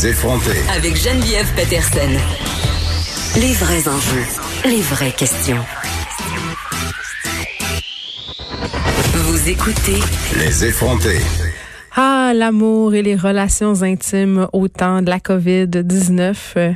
Les effronter. Avec Geneviève Peterson. Les vrais enjeux, les vraies questions. Vous écoutez Les effronter. Ah, l'amour et les relations intimes au temps de la COVID-19. Euh,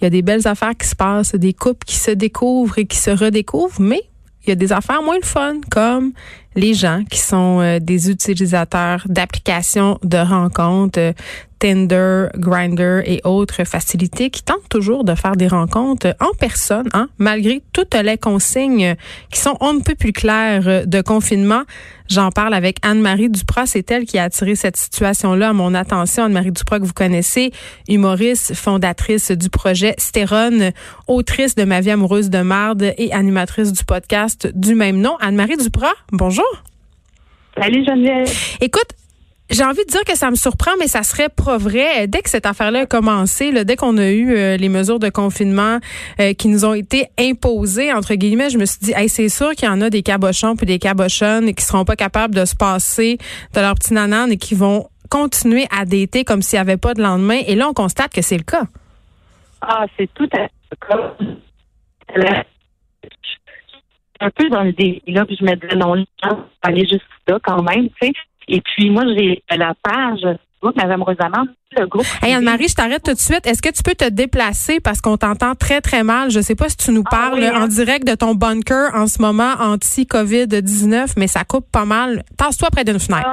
Il y a des belles affaires qui se passent, des couples qui se découvrent et qui se redécouvrent, mais il y a des affaires moins le fun, comme les gens qui sont euh, des utilisateurs d'applications de rencontres, euh, Tinder, Grinder et autres facilités qui tentent toujours de faire des rencontres en personne, hein, malgré toutes les consignes qui sont on ne peut plus claires de confinement. J'en parle avec Anne-Marie Duprat. C'est elle qui a attiré cette situation-là à mon attention. Anne-Marie Duprat, que vous connaissez, humoriste, fondatrice du projet Stérone, autrice de Ma vie amoureuse de marde et animatrice du podcast du même nom. Anne-Marie Duprat, bonjour. Salut Geneviève. Écoute, j'ai envie de dire que ça me surprend, mais ça serait pas vrai. Dès que cette affaire-là a commencé, là, dès qu'on a eu euh, les mesures de confinement euh, qui nous ont été imposées, entre guillemets, je me suis dit, hey, c'est sûr qu'il y en a des cabochons puis des cabochonnes qui seront pas capables de se passer de leur petit nanan et qui vont continuer à dater comme s'il n'y avait pas de lendemain. Et là, on constate que c'est le cas. Ah, c'est tout à fait le cas. Un peu dans le délire, là, puis je me disais, non, aller juste là quand même, tu sais. Et puis, moi, j'ai la page Madame Rosamond, le groupe. Hey Anne-Marie, je t'arrête tout de suite. Est-ce que tu peux te déplacer? Parce qu'on t'entend très, très mal? Je sais pas si tu nous Ah parles hein? en direct de ton bunker en ce moment anti-COVID-19, mais ça coupe pas mal. Tasse-toi près d'une fenêtre.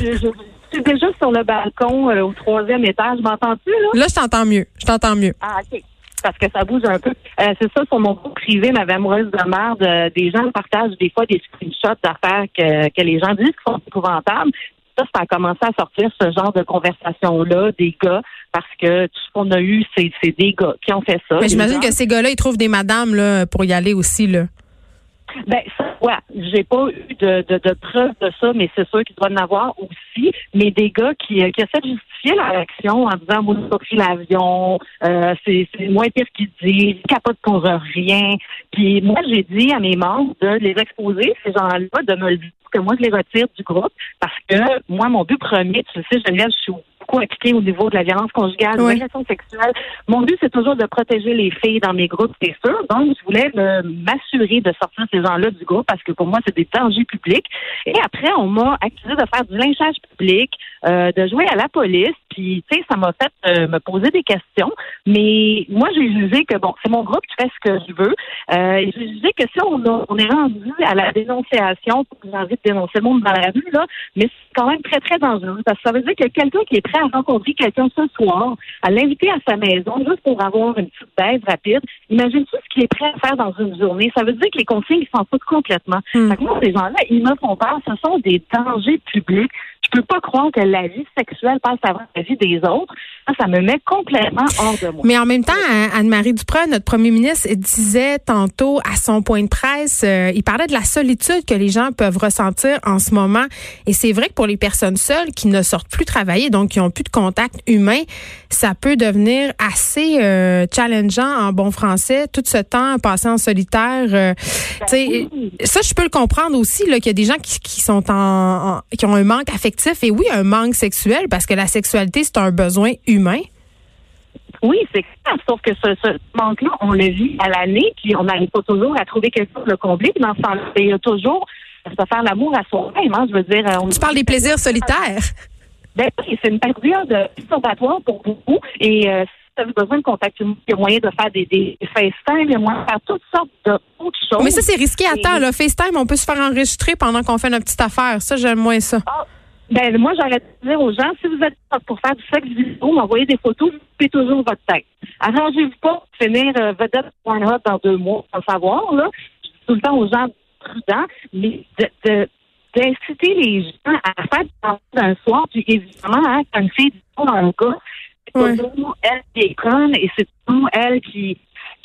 Je, je- je suis déjà sur le balcon euh, au troisième étage. M'entends-tu, là? Là, je t'entends mieux. Je t'entends mieux. Ah, OK. Parce que ça bouge un peu. Euh, c'est ça, sur mon groupe privé, ma amoureuse de merde, euh, des gens partagent des fois des screenshots d'affaires que, que les gens disent qui sont épouvantables. Ça, ça a commencé à sortir ce genre de conversation-là, des gars, parce que tout ce qu'on a eu, c'est, c'est des gars qui ont fait ça. Mais j'imagine gens- que ces gars-là, ils trouvent des madames là, pour y aller aussi. Là. Ben, ouais, j'ai pas eu de, de, de preuves de ça, mais c'est sûr qu'il doit en avoir aussi. Mais des gars qui, euh, qui essaient de justifier leur action en disant, moi, j'ai pas pris l'avion, euh, c'est, c'est moins pire qu'ils disent, ils capotent pour rien. Puis moi, j'ai dit à mes membres de les exposer, ces gens-là, de me le dire que moi, je les retire du groupe parce que moi, mon but premier, tu le sais, Geneviève, je suis beaucoup au niveau de la violence conjugale, Oui. de l'agression sexuelle. Mon but, c'est toujours de protéger les filles dans mes groupes, c'est sûr. Donc, je voulais me- m'assurer de sortir ces gens-là du groupe parce que pour moi, c'est des dangers publics. Et après, on m'a accusé de faire du lynchage public, euh, de jouer à la police. Puis, tu sais, ça m'a fait euh, me poser des questions. Mais moi, j'ai jugé que, bon, c'est mon groupe qui fait ce que je veux. Euh, j'ai jugé que si on, a- on est rendu à la dénonciation, j'ai envie de dénoncer le monde dans la rue, là, mais c'est quand même très, très dangereux. Parce que ça veut dire que quelqu'un qui est prêt à rencontrer quelqu'un ce soir, à l'inviter à sa maison, juste pour avoir une petite baise rapide, imagine tout ce qu'il est prêt à faire dans une journée? Ça veut dire que les consignes s'en foutent complètement. Hmm. Fait que moi, ces gens-là, ils me font peur. Ce sont des dangers publics. Je peux pas croire que la vie sexuelle passe avant la vie des autres. Ça, me met complètement hors de moi. Mais en même temps, Anne- Anne-Marie Duprat, notre premier ministre, disait tantôt à son point de presse, euh, il parlait de la solitude que les gens peuvent ressentir en ce moment. Et c'est vrai que pour les personnes seules qui ne sortent plus travailler, donc qui ont plus de contact humain, ça peut devenir assez euh, challengeant en bon français, tout ce temps passé en solitaire. euh, oui. ça, je peux le comprendre aussi, qu'il y a des gens qui, qui sont en, en- qui ont un manque affectif et oui, un manque sexuel, parce que la sexualité, c'est un besoin humain. Oui, c'est clair. Sauf que ce, ce manque-là, on le vit à l'année, puis on n'arrive pas toujours à trouver quelque chose de le combler. Puis dans ce temps-là, il y a toujours à se faire l'amour à soi-même. Hein, je veux dire, on Tu parles des plaisirs solitaires. Ben oui, c'est une période perturbatoire pour beaucoup. Et euh, si vous avez besoin de contact humain, il y a moyen de faire des, des FaceTime, il y a moyen de faire toutes sortes d'autres choses. Mais ça, c'est risqué. Attends, là, FaceTime, on peut se faire enregistrer pendant qu'on fait notre petite affaire. Ça, j'aime moins ça. Ah, ben moi, j'aurais de dire aux gens, si vous êtes pour faire du sexe vidéo, m'envoyer des photos, vous coupez toujours votre tête. Arrangez-vous pas pour finir euh, vedette Pornhub dans deux mois, sans savoir, là. Je dis tout le temps aux gens prudents, mais de, de- d'inciter les gens à faire du d'un soir, puis évidemment, hein, quand une fille dit, pas un gars. C'est Ouais. toujours elle qui est conne et c'est toujours elle qui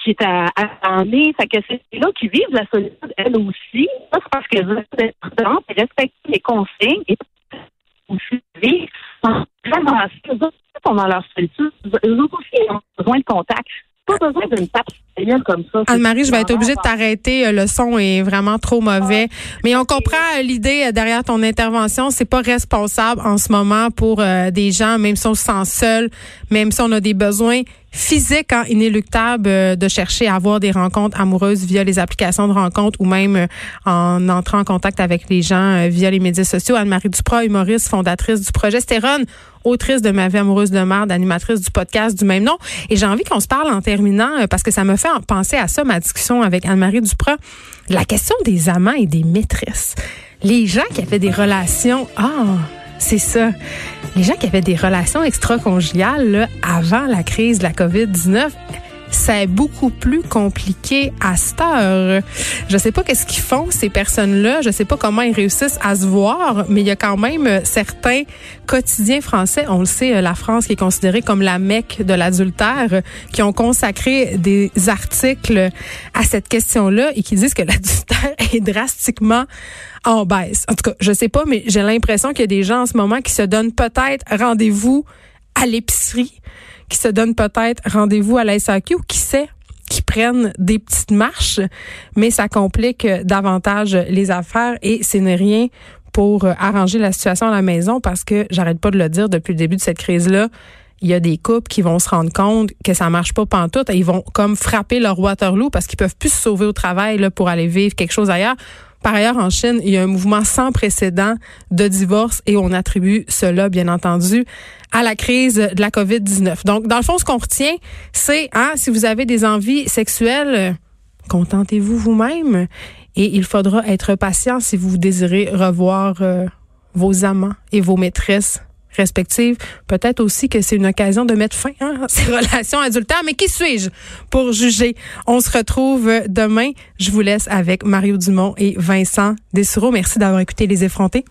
qui est à, à emmener. Fait que c'est là qui vivent la solitude, elles aussi. Ça, c'est parce qu'elles ont être prudentes et respecter les consignes et aussi vivre sans vraiment eux autres sont dans leur solitude. Eux autres aussi ont besoin de contact. Pas besoin d'une tape comme ça. Anne-Marie, je vais être obligée de t'arrêter. Euh, Le son est vraiment trop mauvais. Mais on comprend euh, l'idée euh, derrière ton intervention. C'est pas responsable en ce moment pour euh, des gens, même si on se sent seul, même si on a des besoins physiques hein, inéluctables euh, de chercher à avoir des rencontres amoureuses via les applications de rencontres ou même euh, en entrant en contact avec les gens euh, via les médias sociaux. Anne-Marie Duprat, humoriste, fondatrice du projet Stérone, autrice de Ma vie amoureuse de merde, animatrice du podcast du même nom. Et j'ai envie qu'on se parle en terminant parce que ça me fait en penser à ça, ma discussion avec Anne-Marie Duprat. La question des amants et des maîtresses. Les gens qui avaient des relations, ah, c'est ça. Les gens qui avaient des relations extra-conjugales là, avant la crise de la COVID-19, c'est beaucoup plus compliqué à cette heure. Je sais pas qu'est-ce qu'ils font ces personnes-là, je sais pas comment ils réussissent à se voir, mais il y a quand même certains quotidiens français, on le sait, la France qui est considérée comme la Mecque de l'adultère, qui ont consacré des articles à cette question-là et qui disent que l'adultère est drastiquement en baisse. En tout cas, je sais pas, mais j'ai l'impression qu'il y a des gens en ce moment qui se donnent peut-être rendez-vous à l'épicerie, qui se donnent peut-être rendez-vous à la SAQ ou qui sait qui prennent des petites marches, mais ça complique davantage les affaires et ce n'est rien pour arranger la situation à la maison parce que j'arrête pas de le dire depuis le début de cette crise-là. Il y a des couples qui vont se rendre compte que ça marche pas pantoute et ils vont comme frapper leur Waterloo parce qu'ils peuvent plus se sauver au travail là, pour aller vivre quelque chose ailleurs. Par ailleurs, en Chine, il y a un mouvement sans précédent de divorce et on attribue cela, bien entendu, à la crise de la COVID-19. Donc, dans le fond, ce qu'on retient, c'est, hein, si vous avez des envies sexuelles, euh, contentez-vous vous-même et il faudra être patient si vous désirez revoir euh, vos amants et vos maîtresses respectives. Peut-être aussi que c'est une occasion de mettre fin hein, à ces relations adultères. Mais qui suis-je pour juger? On se retrouve demain. Je vous laisse avec Mario Dumont et Vincent Dessureau. Merci d'avoir écouté Les Effrontés.